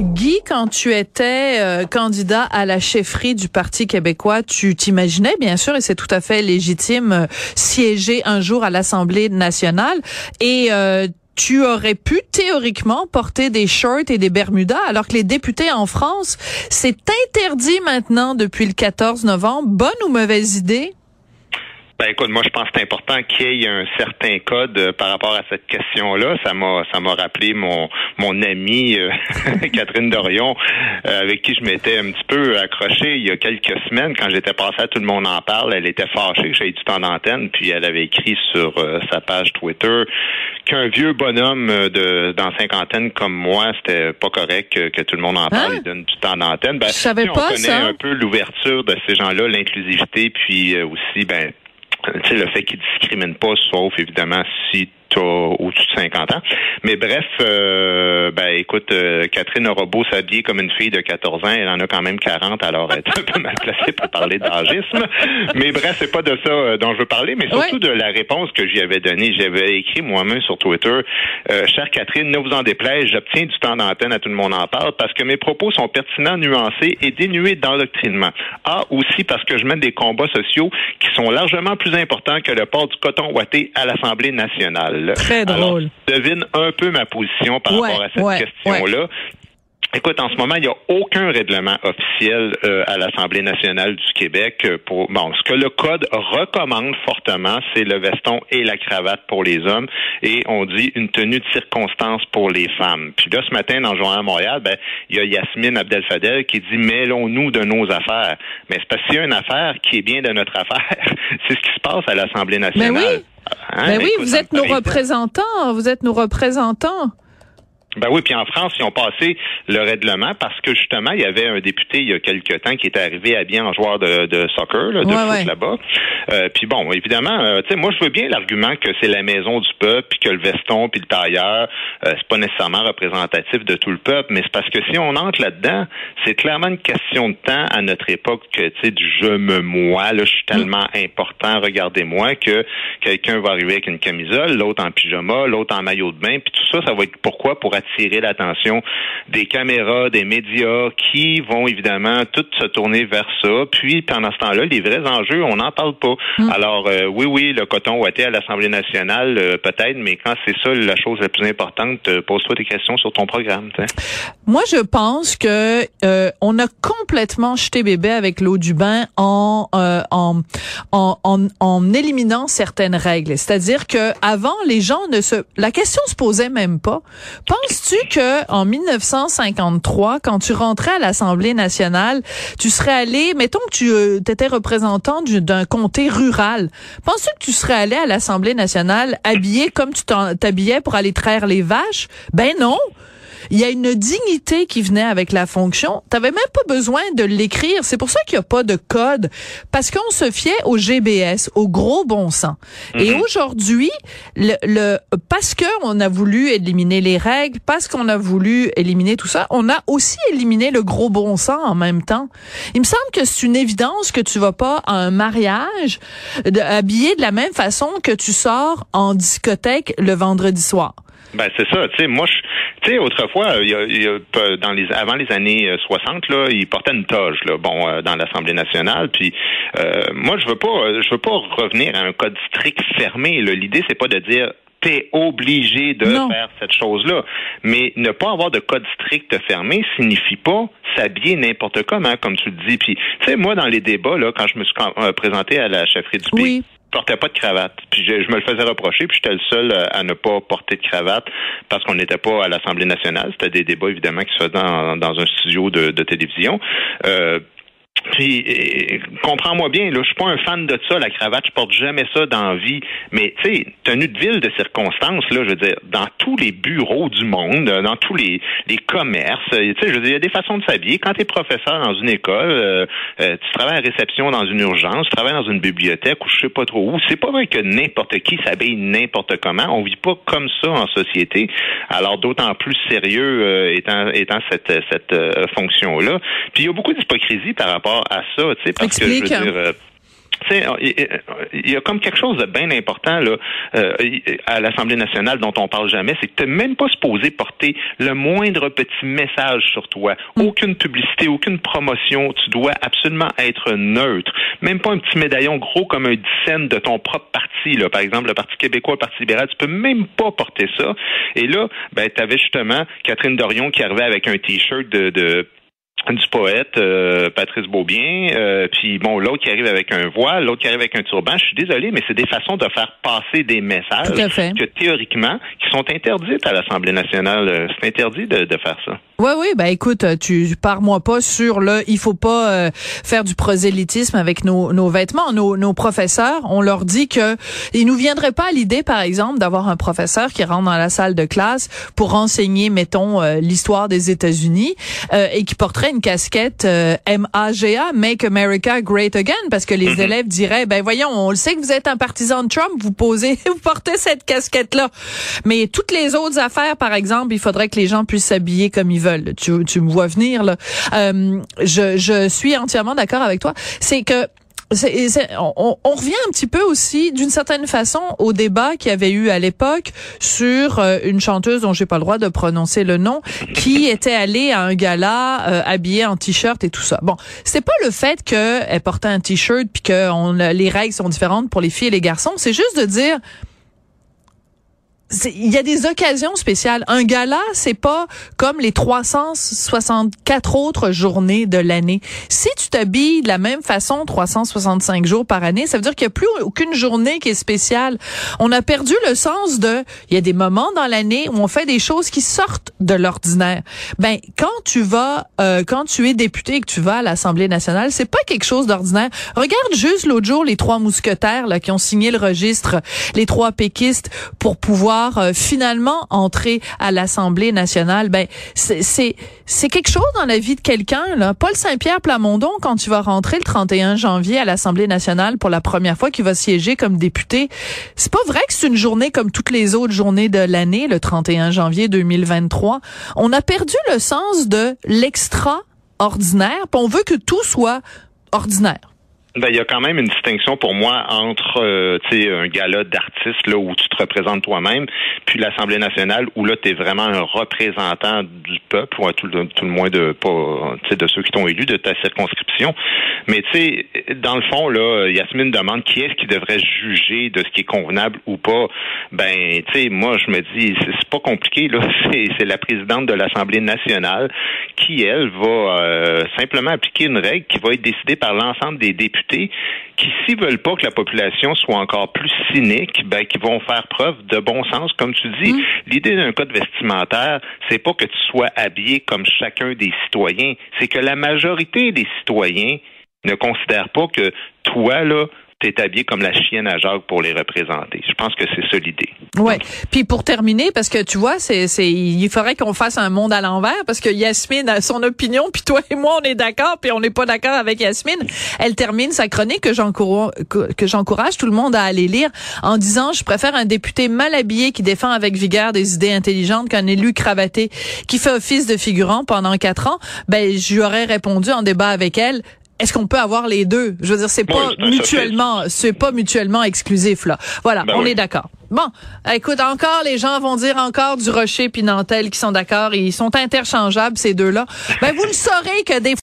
Guy, quand tu étais euh, candidat à la chefferie du Parti québécois, tu t'imaginais, bien sûr, et c'est tout à fait légitime, euh, siéger un jour à l'Assemblée nationale. Et euh, tu aurais pu théoriquement porter des shorts et des bermudas, alors que les députés en France, c'est interdit maintenant depuis le 14 novembre. Bonne ou mauvaise idée? Ben écoute, moi je pense que c'est important qu'il y ait un certain code euh, par rapport à cette question-là. Ça m'a ça m'a rappelé mon mon amie euh, Catherine Dorion, euh, avec qui je m'étais un petit peu accroché il y a quelques semaines quand j'étais passé à tout le monde en parle. Elle était fâchée que j'aie du temps d'antenne, puis elle avait écrit sur sa page Twitter qu'un vieux bonhomme de dans cinquantaine comme moi, c'était pas correct que, tout le monde en parle Hein? et donne du temps d'antenne. Ben, Je savais pas on connaît ça. un peu l'ouverture de ces gens-là, l'inclusivité, puis aussi ben le fait qu'ils discriminent pas, sauf évidemment si t'as au-dessus de 50 ans. Mais bref, euh, ben écoute, euh, Catherine aura beau s'habiller comme une fille de 14 ans, elle en a quand même 40, alors elle est un peu mal placée pour parler d'âgisme. Mais bref, c'est pas de ça euh, dont je veux parler, mais surtout Ouais. de la réponse que j'y avais donnée. J'avais écrit moi-même sur Twitter, euh, chère Catherine, ne vous en déplaise, j'obtiens du temps d'antenne à tout le monde en parle parce que mes propos sont pertinents, nuancés et dénués d'endoctrinement. Ah, aussi parce que je mène des combats sociaux qui sont largement plus importants que le port du coton ouaté à l'Assemblée nationale. Très Alors, drôle. devine un peu ma position par Ouais, rapport à cette ouais, question-là. Écoute, en ce moment, il n'y a aucun règlement officiel euh, à l'Assemblée nationale du Québec euh, pour bon, ce que le code recommande fortement, c'est le veston et la cravate pour les hommes et on dit une tenue de circonstance pour les femmes. Puis là ce matin dans le journal Montréal, ben il y a Yasmine Abdel-Fadel qui dit mêlons-nous de nos affaires. Mais c'est parce qu'il y a une affaire qui est bien de notre affaire. c'est ce qui se passe à l'Assemblée nationale. Ben oui. Hein, Ben oui, écoute, vous êtes nos représentants, vous êtes nos représentants. Ben oui, puis en France, ils ont passé le règlement parce que justement, il y avait un député il y a quelque temps qui était arrivé habillé en joueur de, de soccer, là, de Ouais, foot ouais. là-bas. Euh, puis bon, évidemment, euh, tu sais, moi je veux bien l'argument que c'est la maison du peuple, puis que le veston puis le tailleur, euh, c'est pas nécessairement représentatif de tout le peuple, mais c'est parce que si on entre là-dedans, c'est clairement une question de temps à notre époque que tu sais du je me moi, là, je suis tellement important, regardez-moi que quelqu'un va arriver avec une camisole, l'autre en pyjama, l'autre en maillot de bain, puis tout ça, ça va être pourquoi pour attirer l'attention des caméras, des médias qui vont évidemment tout se tourner vers ça. Puis pendant ce temps-là, les vrais enjeux, on n'en parle pas. Alors euh, oui, oui, le coton ouaté à l'Assemblée nationale, euh, peut-être, mais quand c'est ça la chose la plus importante, euh, pose-toi des questions sur ton programme. tu sais. Moi, je pense que euh, on a complètement jeté bébé avec l'eau du bain en, euh, en, en, en, en éliminant certaines règles. C'est-à-dire que avant, les gens ne se, la question se posait même pas. Penses-tu que en 1953, quand tu rentrais à l'Assemblée nationale, tu serais allé, mettons que tu euh, étais représentant du- d'un comté rural, penses-tu que tu serais allé à l'Assemblée nationale habillé comme tu t'habillais pour aller traire les vaches? Ben non. Il y a une dignité qui venait avec la fonction. T'avais même pas besoin de l'écrire. C'est pour ça qu'il n'y a pas de code. Parce qu'on se fiait au GBS, au gros bon sens. Et aujourd'hui, le, le, parce qu'on a voulu éliminer les règles, parce qu'on a voulu éliminer tout ça, on a aussi éliminé le gros bon sens en même temps. Il me semble que c'est une évidence que tu vas pas à un mariage de, habillé de la même façon que tu sors en discothèque le vendredi soir. Ben c'est ça, tu sais, moi je tu sais autrefois il y a, il y a dans les avant les années euh, 60 là, ils portaient une toge là, bon euh, dans l'Assemblée nationale puis euh, moi je veux pas euh, je veux pas revenir à un code strict fermé l'idée c'est pas de dire T'es obligé de Non. faire cette chose-là. Mais ne pas avoir de code strict fermé signifie pas s'habiller n'importe comment, comme tu le dis. Puis, tu sais, moi, dans les débats, là, quand je me suis euh, présenté à la chefferie du pays, Oui. Portais pas de cravate. Puis je, je me le faisais reprocher, puis j'étais le seul euh, à ne pas porter de cravate parce qu'on n'était pas à l'Assemblée nationale. C'était des débats évidemment qui se faisaient dans, dans un studio de, de télévision. Euh, puis, comprends-moi bien, là, je suis pas un fan de ça, la cravate, je porte jamais ça dans la vie. Mais, tu sais, tenue de ville, de circonstances, là, je veux dire, dans tous les bureaux du monde, dans tous les, les commerces, tu sais, je veux dire, il y a des façons de s'habiller. Quand tu es professeur dans une école, euh, euh, tu travailles à réception dans une urgence, tu travailles dans une bibliothèque ou je sais pas trop où, c'est pas vrai que n'importe qui s'habille n'importe comment. On vit pas comme ça en société. Alors, d'autant plus sérieux euh, étant, étant cette, cette fonction-là. Puis, il y a beaucoup d'hypocrisie par rapport à ça, tu sais, parce que je veux dire. Euh, il y a comme quelque chose de bien important là, euh, à l'Assemblée nationale dont on parle jamais, c'est que tu n'es même pas supposé porter le moindre petit message sur toi. Mm. Aucune publicité, aucune promotion. Tu dois absolument être neutre. Même pas un petit médaillon gros comme un dixaine de ton propre parti. Là. Par exemple, le Parti québécois, le Parti libéral, tu peux même pas porter ça. Et là, ben, tu avais justement Catherine Dorion qui arrivait avec un T-shirt de, de du poète euh, Patrice Beaubien, euh, puis bon l'autre qui arrive avec un voile, l'autre qui arrive avec un turban. Je suis désolé, mais c'est des façons de faire passer des messages que théoriquement qui sont interdites à l'Assemblée nationale. Euh, c'est interdit de, de faire ça. Oui, oui, ben écoute, tu pars moi pas sur le il faut pas euh, faire du prosélytisme avec nos, nos vêtements. Nos, nos professeurs, on leur dit que il nous viendrait pas à l'idée, par exemple, d'avoir un professeur qui rentre dans la salle de classe pour enseigner, mettons, euh, l'histoire des États-Unis euh, et qui porterait une casquette MAGA, Make America Great Again, parce que les mm-hmm. élèves diraient, ben voyons, on le sait que vous êtes un partisan de Trump, vous posez, vous portez cette casquette-là. Mais toutes les autres affaires, par exemple, il faudrait que les gens puissent s'habiller comme ils veulent tu, me vois venir là. Euh, je, je suis entièrement d'accord avec toi. C'est que on, revient un petit peu aussi, d'une certaine façon, au débat qu'il y avait eu à l'époque sur euh, une chanteuse dont j'ai pas le droit de prononcer le nom, qui était allée à un gala euh, habillée en t-shirt et tout ça. Bon, c'est pas le fait qu'elle portait un t-shirt puis que les règles sont différentes pour les filles et les garçons. C'est juste de dire il y a des occasions spéciales. Un gala, c'est pas comme les 364 autres journées de l'année. Si tu t'habilles de la même façon 365 jours par année, ça veut dire qu'il n'y a plus aucune journée qui est spéciale. On a perdu le sens de, il y a des moments dans l'année où on fait des choses qui sortent de l'ordinaire. Ben, quand tu vas, euh, quand tu es député et que tu vas à l'Assemblée nationale, c'est pas quelque chose d'ordinaire. Regarde juste l'autre jour les trois mousquetaires là, qui ont signé le registre, les trois péquistes pour pouvoir euh, finalement entrer à l'Assemblée nationale, ben c'est c'est quelque chose dans la vie de quelqu'un là. Paul Saint-Pierre Plamondon quand tu vas rentrer le 31 janvier à l'Assemblée nationale pour la première fois qu'il va siéger comme député, c'est pas vrai que c'est une journée comme toutes les autres journées de l'année le 31 janvier 2023. On a perdu le sens de l'extraordinaire, on veut que tout soit ordinaire. Ben, il y a quand même une distinction pour moi entre euh, un gala d'artistes là où tu te représentes toi-même, puis l'Assemblée nationale où là tu es vraiment un représentant du peuple ou à tout, le, tout le moins de pas de ceux qui t'ont élu de ta circonscription. Mais tu sais dans le fond là, Yasmine demande qui est-ce qui devrait juger de ce qui est convenable ou pas. Ben tu sais moi je me dis c'est pas compliqué là, c'est la présidente de l'Assemblée nationale qui elle va euh, simplement appliquer une règle qui va être décidée par l'ensemble des députés qui, s'ils veulent pas que la population soit encore plus cynique, ben, qui vont faire preuve de bon sens. Comme tu dis, mm. l'idée d'un code vestimentaire, c'est pas que tu sois habillé comme chacun des citoyens, c'est que la majorité des citoyens ne considèrent pas que toi, là, t'es habillé comme la chienne à Jacques pour les représenter. Je pense que c'est ça l'idée. Ouais. Puis pour terminer, parce que tu vois, c'est, c'est, il faudrait qu'on fasse un monde à l'envers, parce que Yasmine a son opinion, puis toi et moi on est d'accord, puis on n'est pas d'accord avec Yasmine. Elle termine sa chronique que j'encourage, que j'encourage tout le monde à aller lire en disant, je préfère un député mal habillé qui défend avec vigueur des idées intelligentes qu'un élu cravaté qui fait office de figurant pendant quatre ans. Ben, je lui aurais répondu en débat avec elle, est-ce qu'on peut avoir les deux? Je veux dire, c'est pas mutuellement, c'est pas mutuellement exclusif là. Voilà, ben on est d'accord. Bon, écoute, encore les gens vont dire encore du Rocher puis Nantel qui sont d'accord, ils sont interchangeables ces deux-là. Ben vous le saurez que des